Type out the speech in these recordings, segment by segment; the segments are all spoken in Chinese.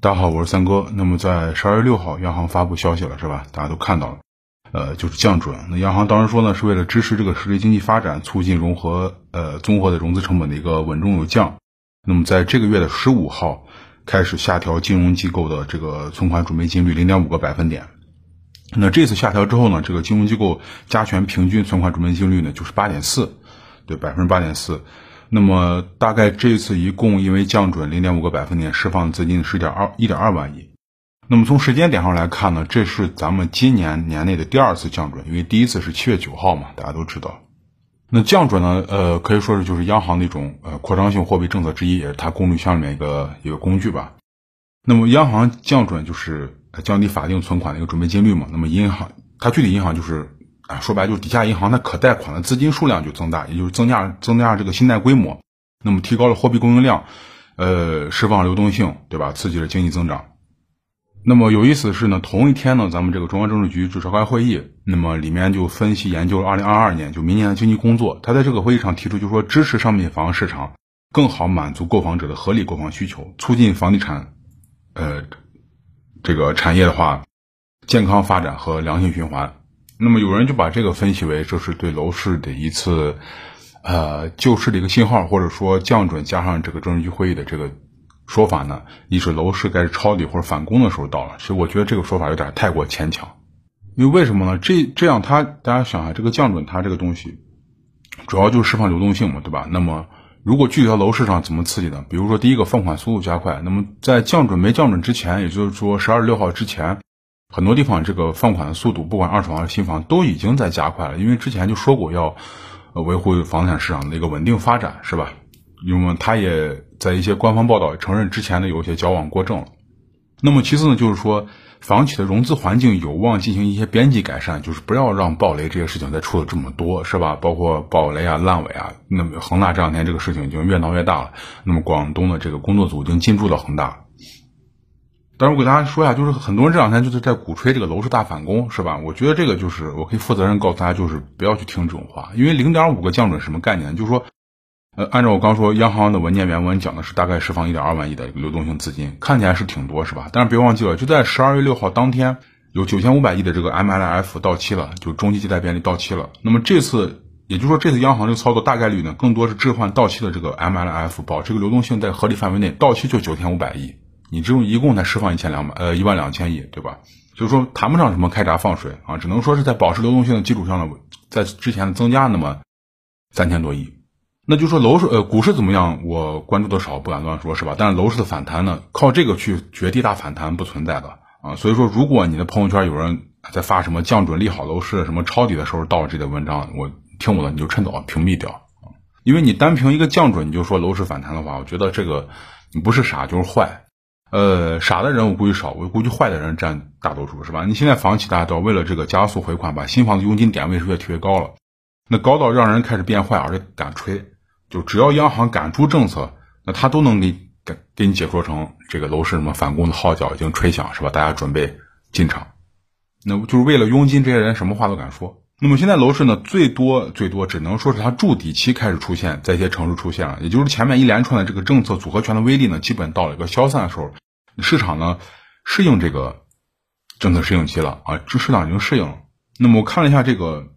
大家好，我是三哥。那么在十二月六号，央行发布消息了，是吧？大家都看到了，呃，就是降准。那央行当时说呢，是为了支持这个实体经济发展，促进融合，呃，综合的融资成本的一个稳中有降。那么在这个月的十五号开始下调金融机构的这个存款准备金率零点五个百分点。那这次下调之后呢，这个金融机构加权平均存款准备金率呢就是八点四，对，百分之八点四。那么大概这次一共因为降准零点五个百分点释放资金是点二一点二万亿。那么从时间点上来看呢，这是咱们今年年内的第二次降准，因为第一次是七月九号嘛，大家都知道。那降准呢，呃，可以说是就是央行的一种呃扩张性货币政策之一，也是它工具箱里面一个一个工具吧。那么央行降准就是降低法定存款的一个准备金率嘛。那么银行它具体银行就是。啊，说白就是底下银行它可贷款的资金数量就增大，也就是增加增加这个信贷规模，那么提高了货币供应量，呃，释放流动性，对吧？刺激了经济增长。那么有意思的是呢，同一天呢，咱们这个中央政治局就召开会议，那么里面就分析研究了二零二二年就明年的经济工作。他在这个会议上提出，就说支持商品房市场更好满足购房者的合理购房需求，促进房地产，呃，这个产业的话健康发展和良性循环。那么有人就把这个分析为这是对楼市的一次，呃救市的一个信号，或者说降准加上这个政治局会议的这个说法呢，一是楼市该是抄底或者反攻的时候到了。其实我觉得这个说法有点太过牵强，因为为什么呢？这这样它大家想啊，这个降准它这个东西，主要就是释放流动性嘛，对吧？那么如果具体到楼市上怎么刺激呢？比如说第一个放款速度加快，那么在降准没降准之前，也就是说十二月六号之前。很多地方这个放款的速度，不管二手房还是新房，都已经在加快了。因为之前就说过要维护房产市场的一个稳定发展，是吧？因为他也在一些官方报道承认之前的有一些矫枉过正了。那么其次呢，就是说房企的融资环境有望进行一些边际改善，就是不要让暴雷这些事情再出了这么多，是吧？包括暴雷啊、烂尾啊。那么恒大这两天这个事情已经越闹越大了。那么广东的这个工作组已经进驻了恒大。但是我给大家说一下，就是很多人这两天就是在鼓吹这个楼市大反攻，是吧？我觉得这个就是我可以负责任告诉大家，就是不要去听这种话，因为零点五个降准什么概念？就是说，呃，按照我刚说，央行的文件原文讲的是大概释放一点二万亿的流动性资金，看起来是挺多，是吧？但是别忘记了，就在十二月六号当天，有九千五百亿的这个 MLF 到期了，就中期借贷便利到期了。那么这次，也就是说这次央行这个操作大概率呢，更多是置换到期的这个 MLF，保持个流动性在合理范围内，到期就九千五百亿。你只有一共才释放一千两百呃一万两千亿，对吧？就是说谈不上什么开闸放水啊，只能说是在保持流动性的基础上呢，在之前增加那么三千多亿。那就说楼市呃股市怎么样，我关注的少，不敢乱说，是吧？但是楼市的反弹呢，靠这个去绝地大反弹不存在的啊。所以说，如果你的朋友圈有人在发什么降准利好楼市、什么抄底的时候到了这的文章，我听我的你就趁早屏蔽掉啊。因为你单凭一个降准你就说楼市反弹的话，我觉得这个你不是傻就是坏。呃，傻的人我估计少，我估计坏的人占大多数，是吧？你现在房企大家都为了这个加速回款，把新房子佣金点位是越提越高了，那高到让人开始变坏，而且敢吹，就只要央行敢出政策，那他都能给给给你解说成这个楼市什么反攻的号角已经吹响，是吧？大家准备进场，那就是为了佣金，这些人什么话都敢说。那么现在楼市呢，最多最多只能说是它筑底期开始出现，在一些城市出现了，也就是前面一连串的这个政策组合拳的威力呢，基本到了一个消散的时候，市场呢适应这个政策适应期了啊，这市场已经适应了。那么我看了一下这个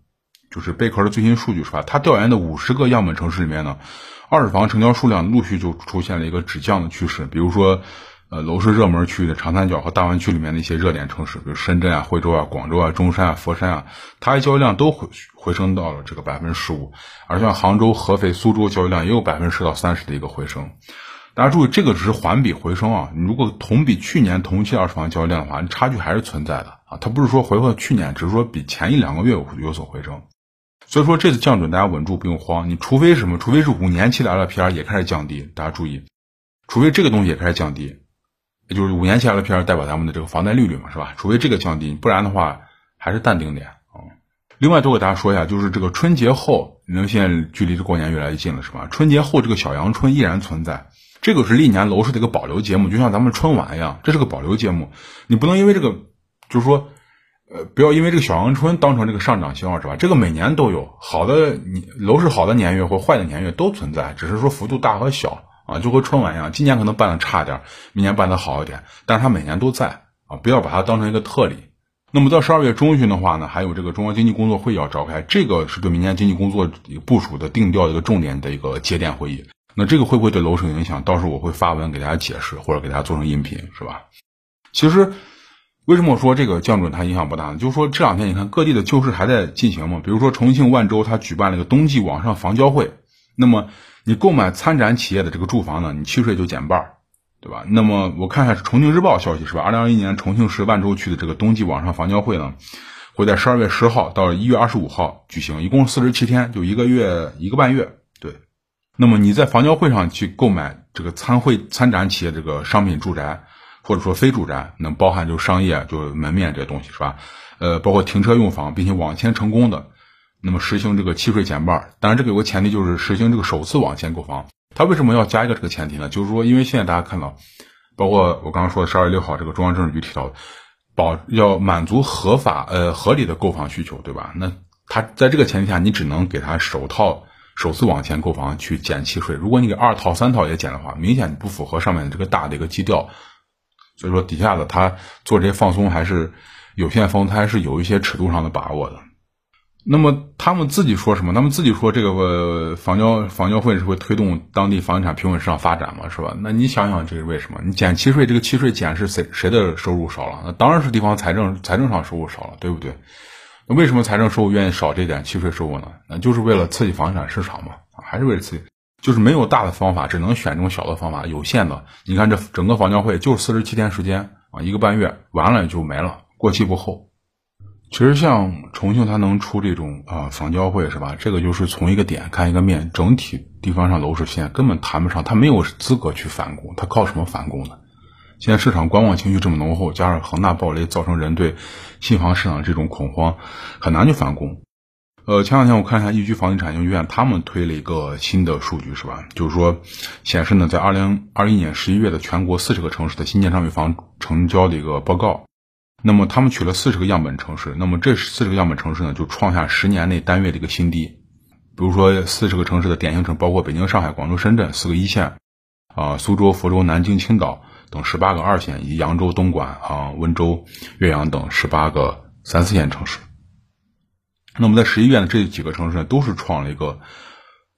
就是贝壳的最新数据是吧？它调研的五十个样本城市里面呢，二手房成交数量陆续就出现了一个止降的趋势，比如说。呃，楼市热门区域的长三角和大湾区里面的一些热点城市，比如深圳啊、惠州啊、广州啊、中山啊、佛山啊，它的交易量都回回升到了这个百分之十五，而像杭州、合肥、苏州交易量也有百分之十到三十的一个回升。大家注意，这个只是环比回升啊，你如果同比去年同期二手房交易量的话，差距还是存在的啊，它不是说回到去年，只是说比前一两个月有有所回升。所以说这次降准大家稳住，不用慌。你除非什么？除非是五年期的 LPR 也开始降低，大家注意，除非这个东西也开始降低。就是五年期 LPR 代表咱们的这个房贷利率嘛，是吧？除非这个降低，不然的话还是淡定点啊。另外，多给大家说一下，就是这个春节后，你们现在距离这过年越来越近了，是吧？春节后这个小阳春依然存在，这个是历年楼市的一个保留节目，就像咱们春晚一样，这是个保留节目。你不能因为这个，就是说，呃，不要因为这个小阳春当成这个上涨信号，是吧？这个每年都有好的，你楼市好的年月或坏的年月都存在，只是说幅度大和小。啊，就和春晚一样，今年可能办的差点，明年办的好一点，但是它每年都在啊，不要把它当成一个特例。那么到十二月中旬的话呢，还有这个中央经济工作会议要召开，这个是对明年经济工作部署的定调一个重点的一个节点会议。那这个会不会对楼市有影响？到时候我会发文给大家解释，或者给大家做成音频，是吧？其实为什么我说这个降准它影响不大呢？就是说这两天你看各地的救市还在进行嘛，比如说重庆万州它举办了一个冬季网上房交会，那么你购买参展企业的这个住房呢，你契税就减半。对吧？那么我看一下《重庆日报》消息是吧？二零二一年重庆市万州区的这个冬季网上房交会呢，会在十二月十号到一月二十五号举行，一共四十七天，就一个月一个半月。对，那么你在房交会上去购买这个参会参展企业这个商品住宅，或者说非住宅，能包含就商业就门面这些东西是吧？呃，包括停车用房，并且网签成功的，那么实行这个契税减半。当然，这个有个前提，就是实行这个首次网签购房。他为什么要加一个这个前提呢？就是说，因为现在大家看到，包括我刚刚说的十二月六号这个中央政治局提到，保要满足合法呃合理的购房需求，对吧？那他在这个前提下，你只能给他首套首次网签购房去减契税。如果你给二套三套也减的话，明显不符合上面这个大的一个基调。所以说，底下的他做这些放松还是有限放松，他还是有一些尺度上的把握的。那么他们自己说什么？他们自己说这个房交房交会是会推动当地房地产平稳市场发展嘛，是吧？那你想想这是为什么？你减契税，这个契税减是谁谁的收入少了？那当然是地方财政财政上收入少了，对不对？那为什么财政收入愿意少这点契税收入呢？那就是为了刺激房地产市场嘛，还是为了刺激？就是没有大的方法，只能选这种小的方法，有限的。你看这整个房交会就四十七天时间啊，一个半月完了就没了，过期不候。其实像重庆，它能出这种啊房交会是吧？这个就是从一个点看一个面，整体地方上楼市现在根本谈不上，它没有资格去反攻，它靠什么反攻呢？现在市场观望情绪这么浓厚，加上恒大暴雷，造成人对新房市场这种恐慌，很难去反攻。呃，前两天我看一下易居房地产研究院，他们推了一个新的数据是吧？就是说显示呢，在二零二一年十一月的全国四十个城市的新建商品房成交的一个报告。那么他们取了四十个样本城市，那么这四十个样本城市呢，就创下十年内单月的一个新低。比如说四十个城市的典型城，包括北京、上海、广州、深圳四个一线，啊，苏州、福州、南京、青岛等十八个二线，以及扬州、东莞、啊温州、岳阳等十八个三四线城市。那么在十一月呢，这几个城市呢，都是创了一个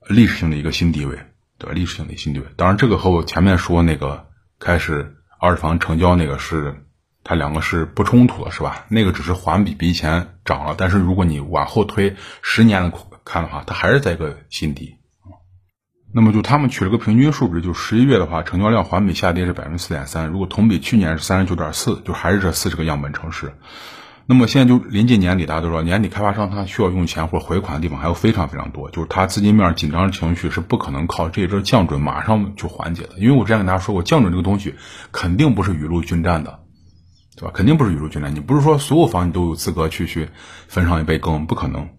历史性的一个新低位，对吧？历史性的新低位。当然，这个和我前面说那个开始二手房成交那个是。它两个是不冲突的，是吧？那个只是环比比以前涨了，但是如果你往后推十年的看的话，它还是在一个新低。那么就他们取了个平均数值，就十一月的话，成交量环比下跌是百分之四点三，如果同比去年是三十九点四，就还是这四十个样本城市。那么现在就临近年底，大家都说年底开发商他需要用钱或者回款的地方还有非常非常多，就是他资金面紧张的情绪是不可能靠这一阵降准马上就缓解的，因为我之前跟大家说过，降准这个东西肯定不是雨露均沾的。对吧？肯定不是雨露均沾。你不是说所有房你都有资格去去分上一杯羹，不可能。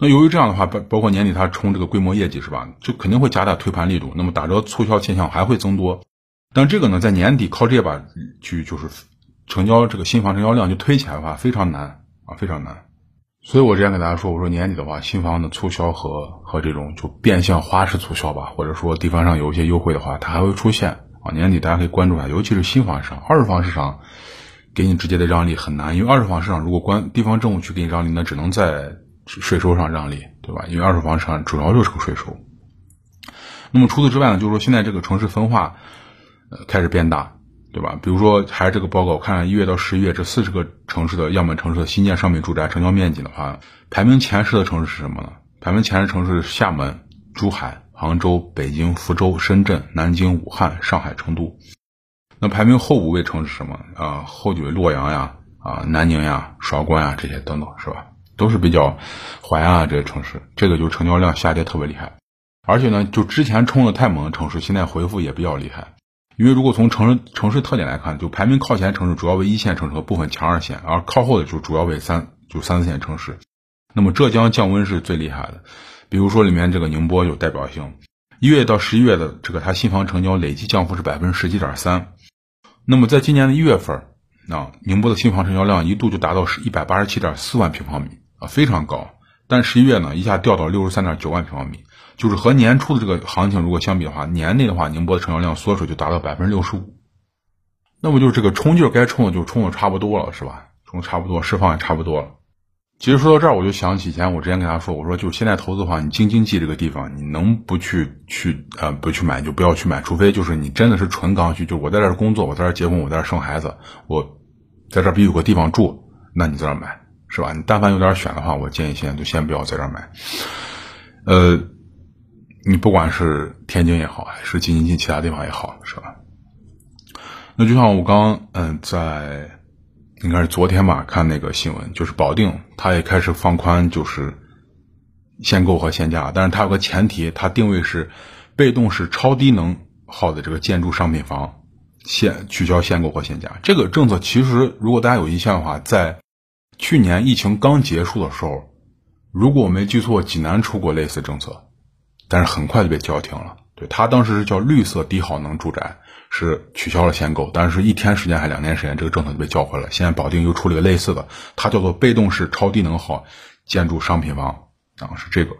那由于这样的话，包包括年底它冲这个规模业绩是吧？就肯定会加大推盘力度。那么打折促销现象还会增多。但这个呢，在年底靠这把去就是成交这个新房成交量就推起来的话，非常难啊，非常难。所以我之前给大家说，我说年底的话，新房的促销和和这种就变相花式促销吧，或者说地方上有一些优惠的话，它还会出现啊。年底大家可以关注一下，尤其是新房市场、二手房市场。给你直接的让利很难，因为二手房市场如果关地方政府去给你让利，那只能在税收上让利，对吧？因为二手房市场主要就是个税收。那么除此之外呢，就是说现在这个城市分化呃开始变大，对吧？比如说还是这个报告，我看一月到十一月这四十个城市的样本城市的新建商品住宅成交面积的话，排名前十的城市是什么呢？排名前十城市是厦门、珠海、杭州、北京、福州、深圳、南京、武汉、上海、成都。那排名后五位城市什么啊？后几位洛阳呀、啊南宁呀、韶关呀这些等等是吧？都是比较淮安啊这些城市，这个就成交量下跌特别厉害。而且呢，就之前冲的太猛的城市，现在回复也比较厉害。因为如果从城市城市特点来看，就排名靠前城市主要为一线城市和部分强二线，而靠后的就主要为三就三四线城市。那么浙江降温是最厉害的，比如说里面这个宁波有代表性，一月到十一月的这个它新房成交累计降幅是百分之十七点三。那么在今年的一月份，啊，宁波的新房成交量一度就达到是一百八十七点四万平方米啊，非常高。但十一月呢，一下掉到六十三点九万平方米，就是和年初的这个行情如果相比的话，年内的话，宁波的成交量缩水就达到百分之六十五。那么就是这个冲劲儿该冲的就冲的差不多了，是吧？冲的差不多，释放也差不多了。其实说到这儿，我就想起以前我之前跟大家说，我说就现在投资的话，你京津冀这个地方，你能不去去呃不去买就不要去买，除非就是你真的是纯刚需，就我在这儿工作，我在这儿结婚，我在这儿生孩子，我在这儿必须有个地方住，那你在这儿买是吧？你但凡有点选的话，我建议现在就先不要在这儿买。呃，你不管是天津也好，还是京津冀其他地方也好，是吧？那就像我刚嗯在。应该是昨天吧，看那个新闻，就是保定，它也开始放宽，就是限购和限价，但是它有个前提，它定位是被动式超低能耗的这个建筑商品房限取消限购和限价。这个政策其实，如果大家有印象的话，在去年疫情刚结束的时候，如果我没记错，济南出过类似政策，但是很快就被叫停了。对，它当时是叫绿色低耗能住宅。是取消了限购，但是一天时间还两天时间，这个政策就被叫回来。现在保定又出了个类似的，它叫做被动式超低能耗建筑商品房啊，是这个。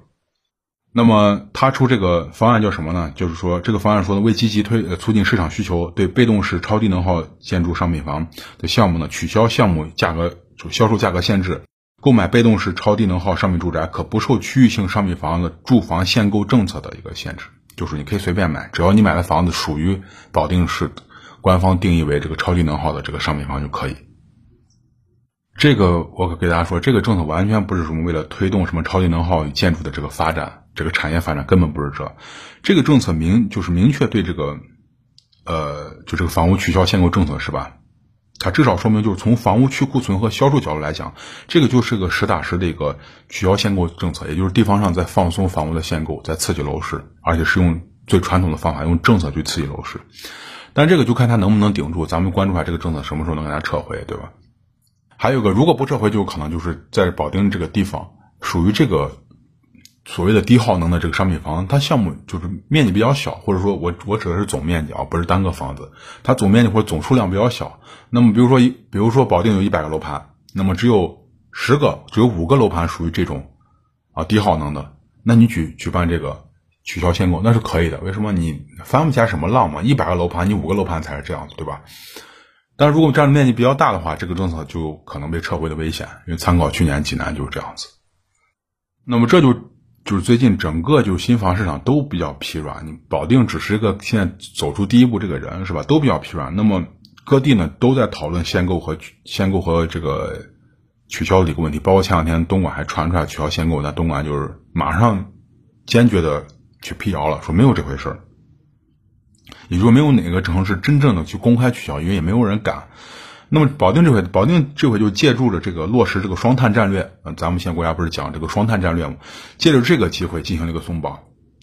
那么他出这个方案叫什么呢？就是说这个方案说呢，为积极推促进市场需求，对被动式超低能耗建筑商品房的项目呢，取消项目价格就销售价格限制，购买被动式超低能耗商品住宅可不受区域性商品房的住房限购政策的一个限制。就是你可以随便买，只要你买的房子属于保定市官方定义为这个超低能耗的这个商品房就可以。这个我可给大家说，这个政策完全不是什么为了推动什么超低能耗建筑的这个发展，这个产业发展根本不是这。这个政策明就是明确对这个，呃，就这个房屋取消限购政策是吧？它至少说明，就是从房屋去库存和销售角度来讲，这个就是个实打实的一个取消限购政策，也就是地方上在放松房屋的限购，在刺激楼市，而且是用最传统的方法，用政策去刺激楼市。但这个就看它能不能顶住，咱们关注下这个政策什么时候能给它撤回，对吧？还有个，如果不撤回，就可能就是在保定这个地方属于这个。所谓的低耗能的这个商品房，它项目就是面积比较小，或者说我我指的是总面积啊，不是单个房子，它总面积或者总数量比较小。那么比如说一，比如说保定有一百个楼盘，那么只有十个，只有五个楼盘属于这种啊低耗能的，那你举举办这个取消限购那是可以的。为什么？你翻不起来什么浪嘛？一百个楼盘，你五个楼盘才是这样子，对吧？但如果占的面积比较大的话，这个政策就可能被撤回的危险，因为参考去年济南就是这样子。那么这就。就是最近整个就是新房市场都比较疲软，你保定只是一个现在走出第一步这个人是吧？都比较疲软。那么各地呢都在讨论限购和限购和这个取消的一个问题，包括前两天东莞还传出来取消限购，那东莞就是马上坚决的去辟谣了，说没有这回事儿，也就是没有哪个城市真正的去公开取消，因为也没有人敢。那么保定这回，保定这回就借助着这个落实这个双碳战略，嗯，咱们现在国家不是讲这个双碳战略吗？借着这个机会进行了一个松绑，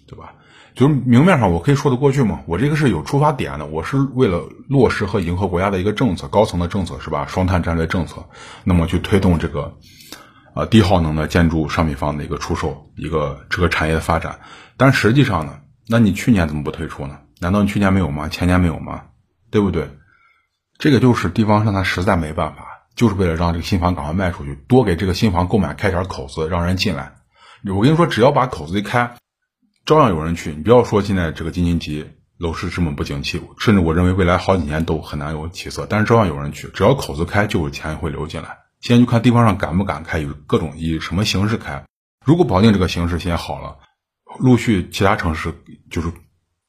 对吧？就是明面上我可以说得过去吗？我这个是有出发点的，我是为了落实和迎合国家的一个政策，高层的政策是吧？双碳战略政策，那么去推动这个，呃，低耗能的建筑商品房的一个出售，一个这个产业的发展。但实际上呢，那你去年怎么不推出呢？难道你去年没有吗？前年没有吗？对不对？这个就是地方上他实在没办法，就是为了让这个新房赶快卖出去，多给这个新房购买开点口子，让人进来。我跟你说，只要把口子一开，照样有人去。你不要说现在这个京津冀楼市这么不景气，甚至我认为未来好几年都很难有起色，但是照样有人去。只要口子开，就有钱会流进来。现在就看地方上敢不敢开，有各种以什么形式开。如果保定这个形势现在好了，陆续其他城市就是。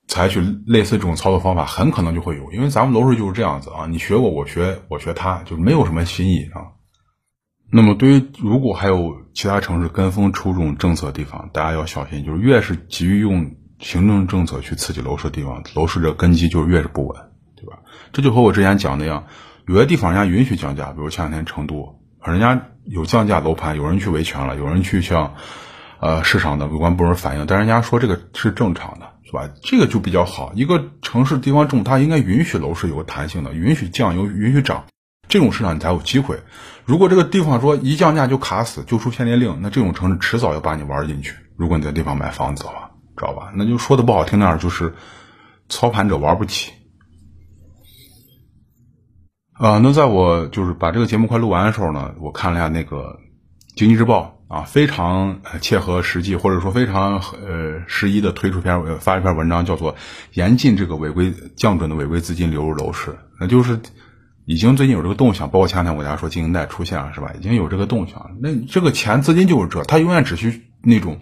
采取类似这种操作方法，很可能就会有，因为咱们楼市就是这样子啊，你学我，我学我学他，就没有什么新意啊。那么，对于如果还有其他城市跟风出这种政策的地方，大家要小心，就是越是急于用行政政策去刺激楼市的地方，楼市的根基就越是不稳，对吧？这就和我之前讲的一样，有些地方人家允许降价，比如前两天成都，人家有降价楼盘，有人去维权了，有人去向呃市场的有关部门反映，但人家说这个是正常的。是吧？这个就比较好。一个城市地方重，它应该允许楼市有个弹性的，允许降，有允许涨，这种市场你才有机会。如果这个地方说一降价就卡死，就出限电令，那这种城市迟早要把你玩进去。如果你在地方买房子的话，知道吧？那就说的不好听点，就是操盘者玩不起。啊，那在我就是把这个节目快录完的时候呢，我看了一下那个《经济日报》啊，非常切合实际，或者说非常呃适宜的推出篇发一篇文章，叫做严禁这个违规降准的违规资金流入楼市，那就是已经最近有这个动向，包括前两天我大家说经营贷出现了是吧？已经有这个动向，那这个钱资金就是这，它永远只需那种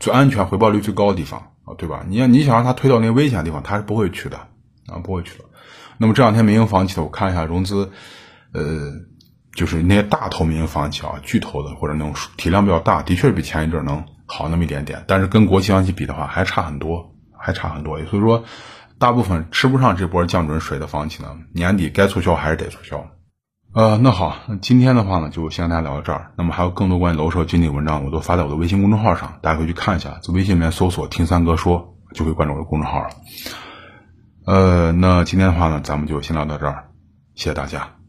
最安全、回报率最高的地方啊，对吧？你要你想让它推到那危险的地方，它是不会去的啊，不会去的。那么这两天民营房企的，我看一下融资，呃。就是那些大头民营房企啊，巨头的或者那种体量比较大，的确是比前一阵能好那么一点点。但是跟国企房企比的话，还差很多，还差很多。所以说，大部分吃不上这波降准水的房企呢，年底该促销还是得促销。呃，那好，今天的话呢，就先跟大家聊到这儿。那么还有更多关于楼市和经济的文章，我都发在我的微信公众号上，大家可以去看一下。在微信里面搜索“听三哥说”，就会关注我的公众号了。呃，那今天的话呢，咱们就先聊到这儿，谢谢大家。